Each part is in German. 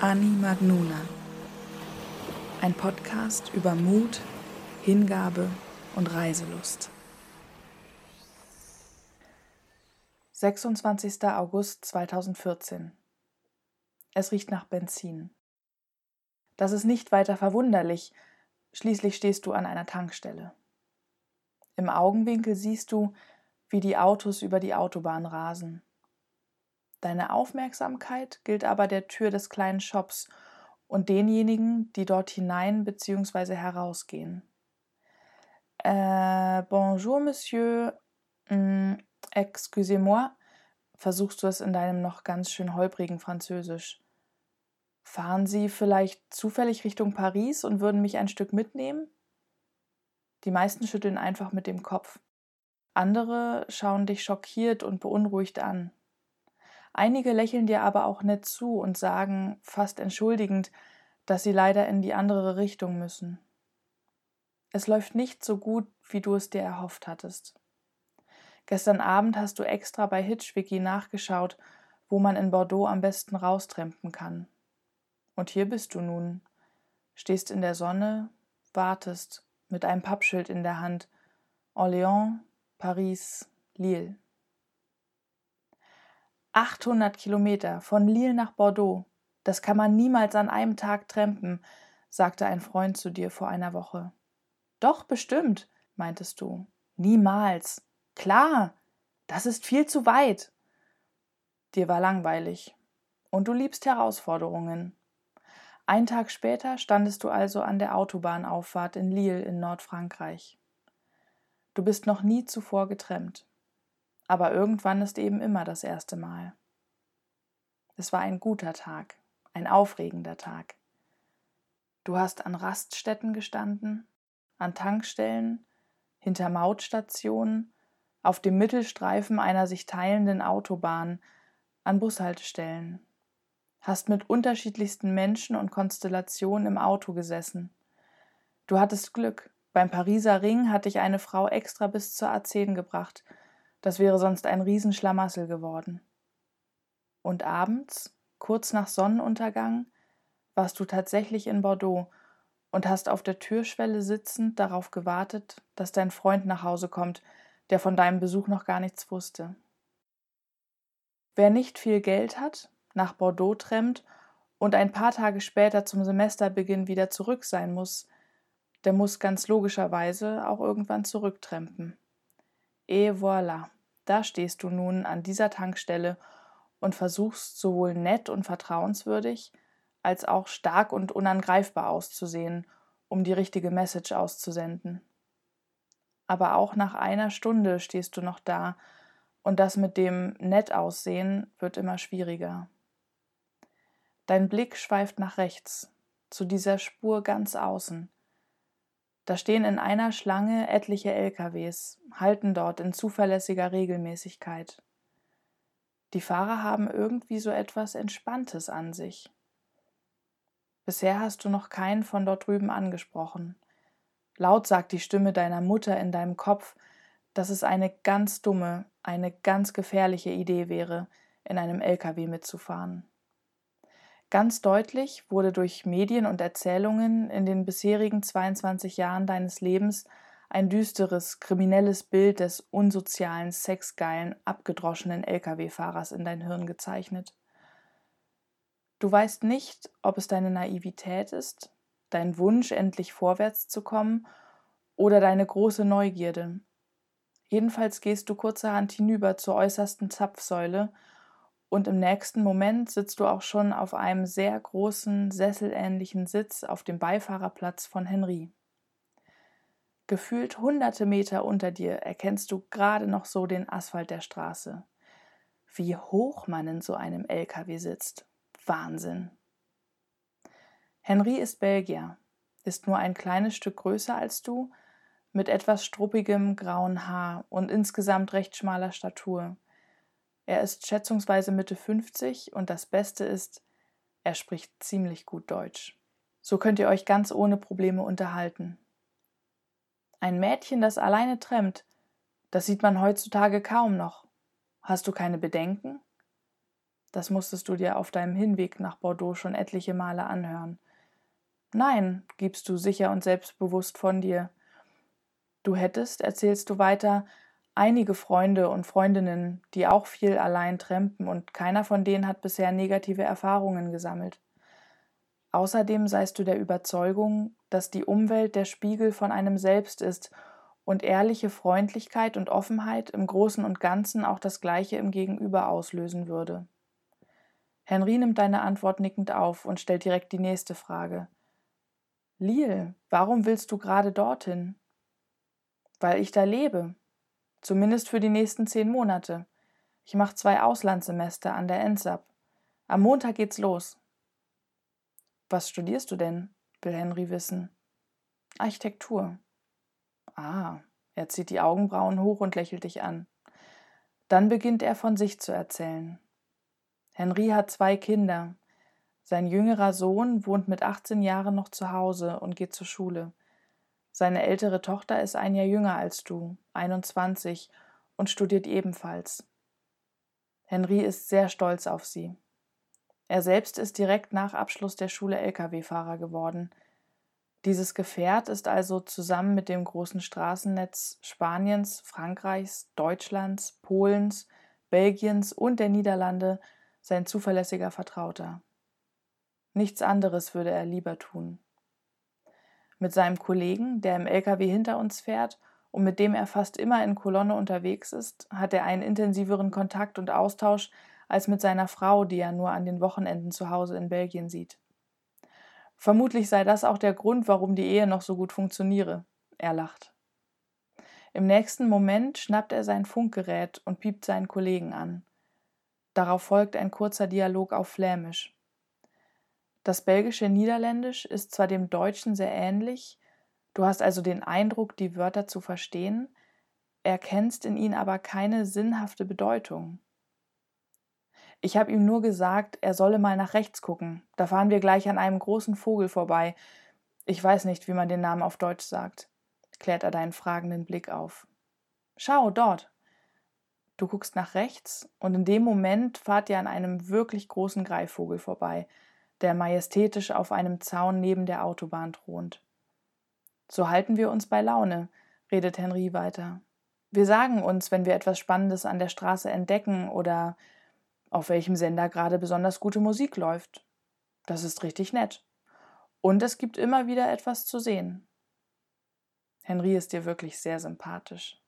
Ani Magnuna. Ein Podcast über Mut, Hingabe und Reiselust. 26. August 2014. Es riecht nach Benzin. Das ist nicht weiter verwunderlich, schließlich stehst du an einer Tankstelle. Im Augenwinkel siehst du, wie die Autos über die Autobahn rasen. Deine Aufmerksamkeit gilt aber der Tür des kleinen Shops und denjenigen, die dort hinein bzw. herausgehen. Äh, bonjour, Monsieur. Mm, Excusez-moi, versuchst du es in deinem noch ganz schön holprigen Französisch. Fahren Sie vielleicht zufällig Richtung Paris und würden mich ein Stück mitnehmen? Die meisten schütteln einfach mit dem Kopf. Andere schauen dich schockiert und beunruhigt an. Einige lächeln dir aber auch nett zu und sagen, fast entschuldigend, dass sie leider in die andere Richtung müssen. Es läuft nicht so gut, wie du es dir erhofft hattest. Gestern Abend hast du extra bei Hitchwiki nachgeschaut, wo man in Bordeaux am besten raustrempen kann. Und hier bist du nun, stehst in der Sonne, wartest, mit einem Pappschild in der Hand, Orléans, Paris, Lille. 800 Kilometer von Lille nach Bordeaux, das kann man niemals an einem Tag trampen, sagte ein Freund zu dir vor einer Woche. Doch, bestimmt, meintest du. Niemals. Klar, das ist viel zu weit. Dir war langweilig. Und du liebst Herausforderungen. Ein Tag später standest du also an der Autobahnauffahrt in Lille in Nordfrankreich. Du bist noch nie zuvor getrennt. Aber irgendwann ist eben immer das erste Mal. Es war ein guter Tag, ein aufregender Tag. Du hast an Raststätten gestanden, an Tankstellen, hinter Mautstationen, auf dem Mittelstreifen einer sich teilenden Autobahn, an Bushaltestellen, hast mit unterschiedlichsten Menschen und Konstellationen im Auto gesessen. Du hattest Glück. Beim Pariser Ring hat dich eine Frau extra bis zur A10 gebracht. Das wäre sonst ein Riesenschlamassel geworden. Und abends, kurz nach Sonnenuntergang, warst du tatsächlich in Bordeaux und hast auf der Türschwelle sitzend darauf gewartet, dass dein Freund nach Hause kommt, der von deinem Besuch noch gar nichts wusste. Wer nicht viel Geld hat, nach Bordeaux trennt und ein paar Tage später zum Semesterbeginn wieder zurück sein muss, der muss ganz logischerweise auch irgendwann zurücktrempen. Et voilà, da stehst du nun an dieser Tankstelle und versuchst sowohl nett und vertrauenswürdig als auch stark und unangreifbar auszusehen, um die richtige Message auszusenden. Aber auch nach einer Stunde stehst du noch da und das mit dem nett aussehen wird immer schwieriger. Dein Blick schweift nach rechts, zu dieser Spur ganz außen. Da stehen in einer Schlange etliche LKWs, halten dort in zuverlässiger Regelmäßigkeit. Die Fahrer haben irgendwie so etwas Entspanntes an sich. Bisher hast du noch keinen von dort drüben angesprochen. Laut sagt die Stimme deiner Mutter in deinem Kopf, dass es eine ganz dumme, eine ganz gefährliche Idee wäre, in einem LKW mitzufahren. Ganz deutlich wurde durch Medien und Erzählungen in den bisherigen 22 Jahren deines Lebens ein düsteres, kriminelles Bild des unsozialen, sexgeilen, abgedroschenen Lkw-Fahrers in dein Hirn gezeichnet. Du weißt nicht, ob es deine Naivität ist, dein Wunsch, endlich vorwärts zu kommen, oder deine große Neugierde. Jedenfalls gehst du kurzerhand hinüber zur äußersten Zapfsäule und im nächsten Moment sitzt du auch schon auf einem sehr großen, sesselähnlichen Sitz auf dem Beifahrerplatz von Henry. Gefühlt hunderte Meter unter dir erkennst du gerade noch so den Asphalt der Straße. Wie hoch man in so einem LKW sitzt. Wahnsinn. Henry ist Belgier, ist nur ein kleines Stück größer als du, mit etwas struppigem grauen Haar und insgesamt recht schmaler Statur. Er ist schätzungsweise Mitte 50 und das Beste ist, er spricht ziemlich gut Deutsch. So könnt ihr euch ganz ohne Probleme unterhalten. Ein Mädchen, das alleine trennt, das sieht man heutzutage kaum noch. Hast du keine Bedenken? Das musstest du dir auf deinem Hinweg nach Bordeaux schon etliche Male anhören. Nein, gibst du sicher und selbstbewusst von dir. Du hättest, erzählst du weiter, einige Freunde und Freundinnen, die auch viel allein trampen, und keiner von denen hat bisher negative Erfahrungen gesammelt. Außerdem seist du der Überzeugung, dass die Umwelt der Spiegel von einem selbst ist und ehrliche Freundlichkeit und Offenheit im Großen und Ganzen auch das Gleiche im Gegenüber auslösen würde. Henry nimmt deine Antwort nickend auf und stellt direkt die nächste Frage. Lil, warum willst du gerade dorthin? Weil ich da lebe. Zumindest für die nächsten zehn Monate. Ich mache zwei Auslandssemester an der ENSAP. Am Montag geht's los. Was studierst du denn? will Henry wissen. Architektur. Ah, er zieht die Augenbrauen hoch und lächelt dich an. Dann beginnt er von sich zu erzählen. Henry hat zwei Kinder. Sein jüngerer Sohn wohnt mit 18 Jahren noch zu Hause und geht zur Schule. Seine ältere Tochter ist ein Jahr jünger als du, 21, und studiert ebenfalls. Henry ist sehr stolz auf sie. Er selbst ist direkt nach Abschluss der Schule Lkw-Fahrer geworden. Dieses Gefährt ist also zusammen mit dem großen Straßennetz Spaniens, Frankreichs, Deutschlands, Polens, Belgiens und der Niederlande sein zuverlässiger Vertrauter. Nichts anderes würde er lieber tun. Mit seinem Kollegen, der im LKW hinter uns fährt und mit dem er fast immer in Kolonne unterwegs ist, hat er einen intensiveren Kontakt und Austausch als mit seiner Frau, die er nur an den Wochenenden zu Hause in Belgien sieht. Vermutlich sei das auch der Grund, warum die Ehe noch so gut funktioniere. Er lacht. Im nächsten Moment schnappt er sein Funkgerät und piept seinen Kollegen an. Darauf folgt ein kurzer Dialog auf Flämisch. Das belgische Niederländisch ist zwar dem Deutschen sehr ähnlich, du hast also den Eindruck, die Wörter zu verstehen, erkennst in ihnen aber keine sinnhafte Bedeutung. Ich habe ihm nur gesagt, er solle mal nach rechts gucken. Da fahren wir gleich an einem großen Vogel vorbei. Ich weiß nicht, wie man den Namen auf Deutsch sagt, klärt er deinen fragenden Blick auf. Schau, dort. Du guckst nach rechts und in dem Moment fahrt ihr an einem wirklich großen Greifvogel vorbei, der majestätisch auf einem Zaun neben der Autobahn thront. So halten wir uns bei Laune, redet Henry weiter. Wir sagen uns, wenn wir etwas Spannendes an der Straße entdecken oder auf welchem Sender gerade besonders gute Musik läuft. Das ist richtig nett. Und es gibt immer wieder etwas zu sehen. Henry ist dir wirklich sehr sympathisch.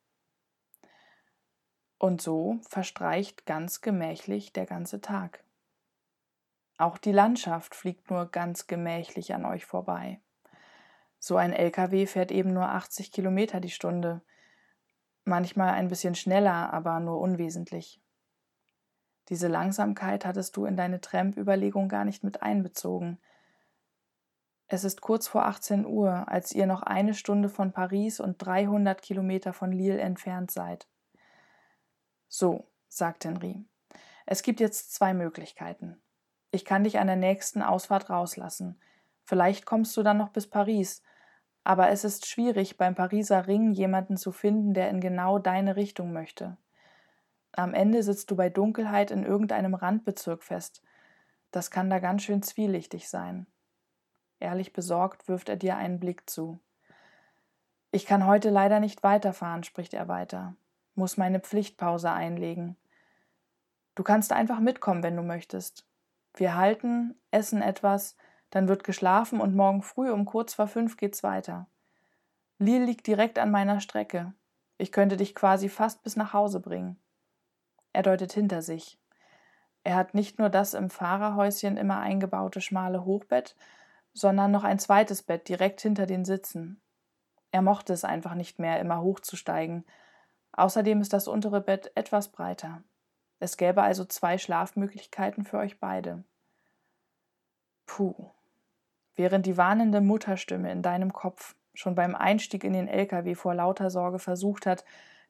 Und so verstreicht ganz gemächlich der ganze Tag. Auch die Landschaft fliegt nur ganz gemächlich an euch vorbei. So ein LKW fährt eben nur 80 Kilometer die Stunde. Manchmal ein bisschen schneller, aber nur unwesentlich. Diese Langsamkeit hattest du in deine Tramp-Überlegung gar nicht mit einbezogen. Es ist kurz vor 18 Uhr, als ihr noch eine Stunde von Paris und 300 Kilometer von Lille entfernt seid. So, sagt Henry. Es gibt jetzt zwei Möglichkeiten. Ich kann dich an der nächsten Ausfahrt rauslassen. Vielleicht kommst du dann noch bis Paris. Aber es ist schwierig, beim Pariser Ring jemanden zu finden, der in genau deine Richtung möchte. Am Ende sitzt du bei Dunkelheit in irgendeinem Randbezirk fest. Das kann da ganz schön zwielichtig sein. Ehrlich besorgt wirft er dir einen Blick zu. Ich kann heute leider nicht weiterfahren, spricht er weiter muss meine Pflichtpause einlegen. Du kannst einfach mitkommen, wenn du möchtest. Wir halten, essen etwas, dann wird geschlafen und morgen früh um kurz vor fünf geht's weiter. Lille liegt direkt an meiner Strecke. Ich könnte dich quasi fast bis nach Hause bringen. Er deutet hinter sich. Er hat nicht nur das im Fahrerhäuschen immer eingebaute schmale Hochbett, sondern noch ein zweites Bett direkt hinter den Sitzen. Er mochte es einfach nicht mehr, immer hochzusteigen, Außerdem ist das untere Bett etwas breiter. Es gäbe also zwei Schlafmöglichkeiten für euch beide. Puh. Während die warnende Mutterstimme in deinem Kopf schon beim Einstieg in den LKW vor lauter Sorge versucht hat,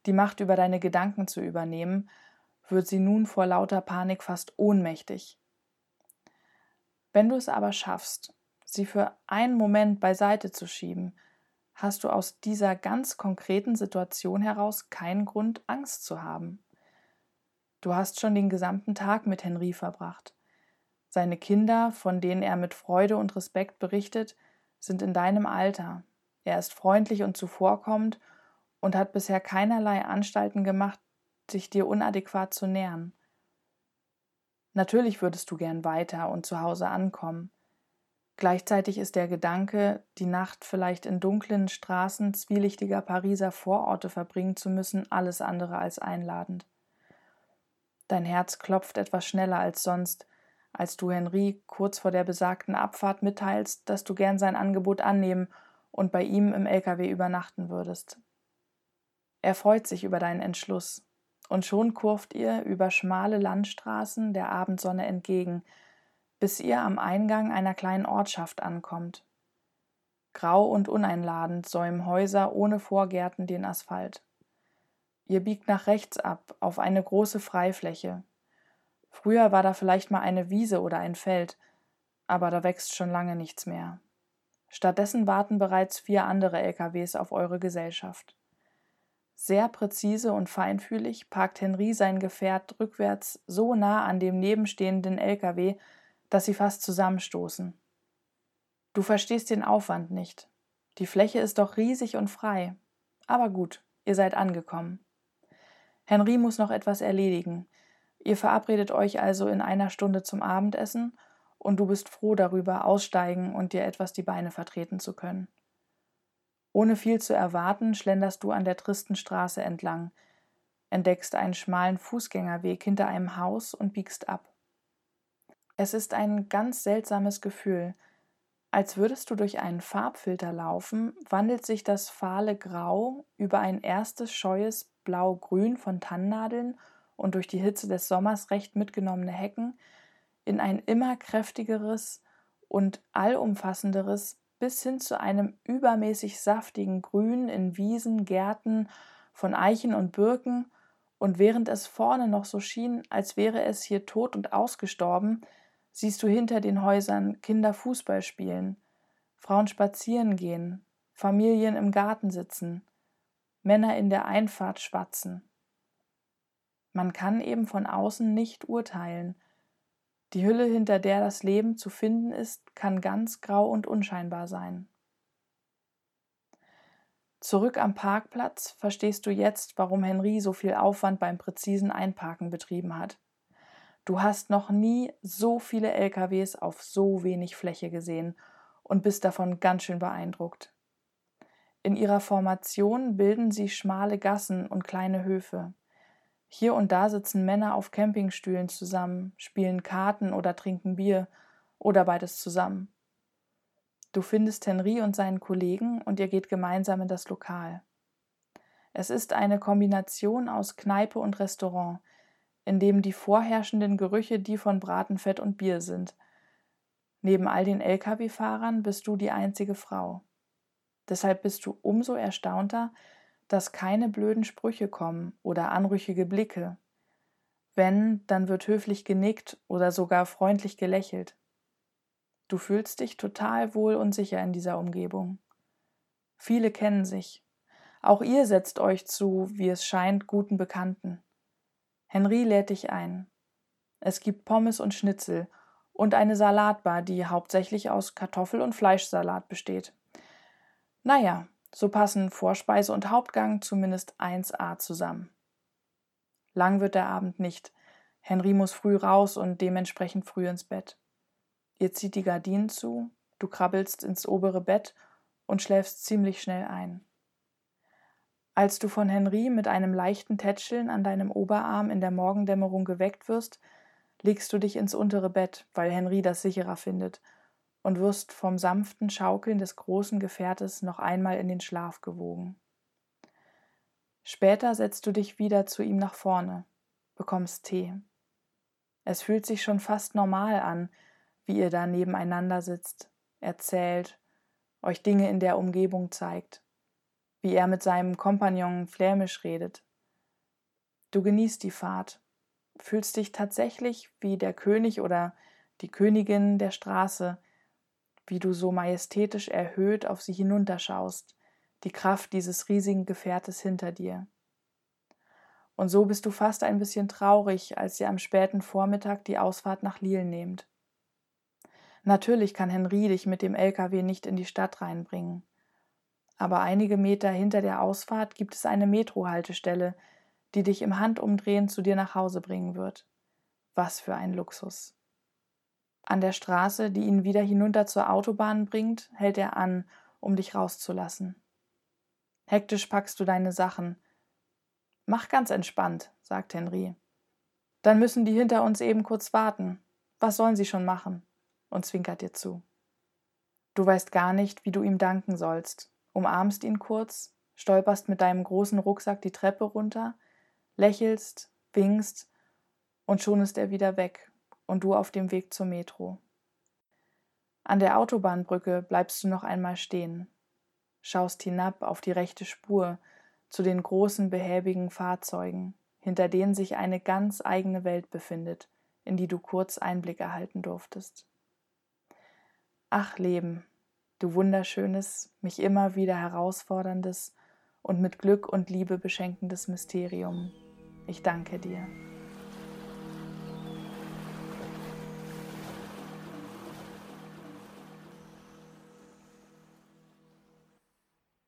die Macht über deine Gedanken zu übernehmen, wird sie nun vor lauter Panik fast ohnmächtig. Wenn du es aber schaffst, sie für einen Moment beiseite zu schieben hast du aus dieser ganz konkreten Situation heraus keinen Grund, Angst zu haben. Du hast schon den gesamten Tag mit Henry verbracht. Seine Kinder, von denen er mit Freude und Respekt berichtet, sind in deinem Alter. Er ist freundlich und zuvorkommend und hat bisher keinerlei Anstalten gemacht, sich dir unadäquat zu nähern. Natürlich würdest du gern weiter und zu Hause ankommen. Gleichzeitig ist der Gedanke, die Nacht vielleicht in dunklen Straßen zwielichtiger Pariser Vororte verbringen zu müssen, alles andere als einladend. Dein Herz klopft etwas schneller als sonst, als du Henri kurz vor der besagten Abfahrt mitteilst, dass du gern sein Angebot annehmen und bei ihm im LKW übernachten würdest. Er freut sich über deinen Entschluss, und schon kurft ihr über schmale Landstraßen der Abendsonne entgegen, bis ihr am Eingang einer kleinen Ortschaft ankommt. Grau und uneinladend säumen Häuser ohne Vorgärten den Asphalt. Ihr biegt nach rechts ab auf eine große Freifläche. Früher war da vielleicht mal eine Wiese oder ein Feld, aber da wächst schon lange nichts mehr. Stattdessen warten bereits vier andere LKWs auf eure Gesellschaft. Sehr präzise und feinfühlig parkt Henry sein Gefährt rückwärts so nah an dem nebenstehenden LKW, dass sie fast zusammenstoßen. Du verstehst den Aufwand nicht. Die Fläche ist doch riesig und frei. Aber gut, ihr seid angekommen. Henry muss noch etwas erledigen. Ihr verabredet euch also in einer Stunde zum Abendessen und du bist froh darüber, aussteigen und dir etwas die Beine vertreten zu können. Ohne viel zu erwarten, schlenderst du an der tristen Straße entlang, entdeckst einen schmalen Fußgängerweg hinter einem Haus und biegst ab. Es ist ein ganz seltsames Gefühl. Als würdest du durch einen Farbfilter laufen, wandelt sich das fahle Grau über ein erstes scheues Blau-Grün von Tannennadeln und durch die Hitze des Sommers recht mitgenommene Hecken in ein immer kräftigeres und allumfassenderes bis hin zu einem übermäßig saftigen Grün in Wiesen, Gärten von Eichen und Birken, und während es vorne noch so schien, als wäre es hier tot und ausgestorben, siehst du hinter den Häusern Kinder Fußball spielen, Frauen spazieren gehen, Familien im Garten sitzen, Männer in der Einfahrt schwatzen. Man kann eben von außen nicht urteilen, die Hülle, hinter der das Leben zu finden ist, kann ganz grau und unscheinbar sein. Zurück am Parkplatz verstehst du jetzt, warum Henry so viel Aufwand beim präzisen Einparken betrieben hat. Du hast noch nie so viele LKWs auf so wenig Fläche gesehen und bist davon ganz schön beeindruckt. In ihrer Formation bilden sie schmale Gassen und kleine Höfe. Hier und da sitzen Männer auf Campingstühlen zusammen, spielen Karten oder trinken Bier oder beides zusammen. Du findest Henry und seinen Kollegen und ihr geht gemeinsam in das Lokal. Es ist eine Kombination aus Kneipe und Restaurant, in dem die vorherrschenden Gerüche die von Bratenfett und Bier sind. Neben all den Lkw-Fahrern bist du die einzige Frau. Deshalb bist du umso erstaunter, dass keine blöden Sprüche kommen oder anrüchige Blicke. Wenn, dann wird höflich genickt oder sogar freundlich gelächelt. Du fühlst dich total wohl und sicher in dieser Umgebung. Viele kennen sich. Auch ihr setzt euch zu, wie es scheint, guten Bekannten. Henry lädt dich ein. Es gibt Pommes und Schnitzel und eine Salatbar, die hauptsächlich aus Kartoffel- und Fleischsalat besteht. Naja, so passen Vorspeise und Hauptgang zumindest 1a zusammen. Lang wird der Abend nicht. Henry muss früh raus und dementsprechend früh ins Bett. Ihr zieht die Gardinen zu, du krabbelst ins obere Bett und schläfst ziemlich schnell ein. Als du von Henry mit einem leichten Tätscheln an deinem Oberarm in der Morgendämmerung geweckt wirst, legst du dich ins untere Bett, weil Henry das sicherer findet und wirst vom sanften Schaukeln des großen Gefährtes noch einmal in den Schlaf gewogen. Später setzt du dich wieder zu ihm nach vorne, bekommst Tee. Es fühlt sich schon fast normal an, wie ihr da nebeneinander sitzt, erzählt, euch Dinge in der Umgebung zeigt, wie er mit seinem Kompagnon flämisch redet. Du genießt die Fahrt, fühlst dich tatsächlich wie der König oder die Königin der Straße, wie du so majestätisch erhöht auf sie hinunterschaust, die Kraft dieses riesigen Gefährtes hinter dir. Und so bist du fast ein bisschen traurig, als ihr am späten Vormittag die Ausfahrt nach Lille nehmt. Natürlich kann Henri dich mit dem LKW nicht in die Stadt reinbringen. Aber einige Meter hinter der Ausfahrt gibt es eine Metrohaltestelle, die dich im Handumdrehen zu dir nach Hause bringen wird. Was für ein Luxus. An der Straße, die ihn wieder hinunter zur Autobahn bringt, hält er an, um dich rauszulassen. Hektisch packst du deine Sachen. Mach ganz entspannt, sagt Henry. Dann müssen die hinter uns eben kurz warten. Was sollen sie schon machen? und zwinkert dir zu. Du weißt gar nicht, wie du ihm danken sollst, umarmst ihn kurz, stolperst mit deinem großen Rucksack die Treppe runter, lächelst, winkst und schon ist er wieder weg und du auf dem Weg zur Metro. An der Autobahnbrücke bleibst du noch einmal stehen, schaust hinab auf die rechte Spur zu den großen behäbigen Fahrzeugen, hinter denen sich eine ganz eigene Welt befindet, in die du kurz Einblick erhalten durftest. Ach Leben, du wunderschönes, mich immer wieder herausforderndes und mit Glück und Liebe beschenkendes Mysterium, ich danke dir.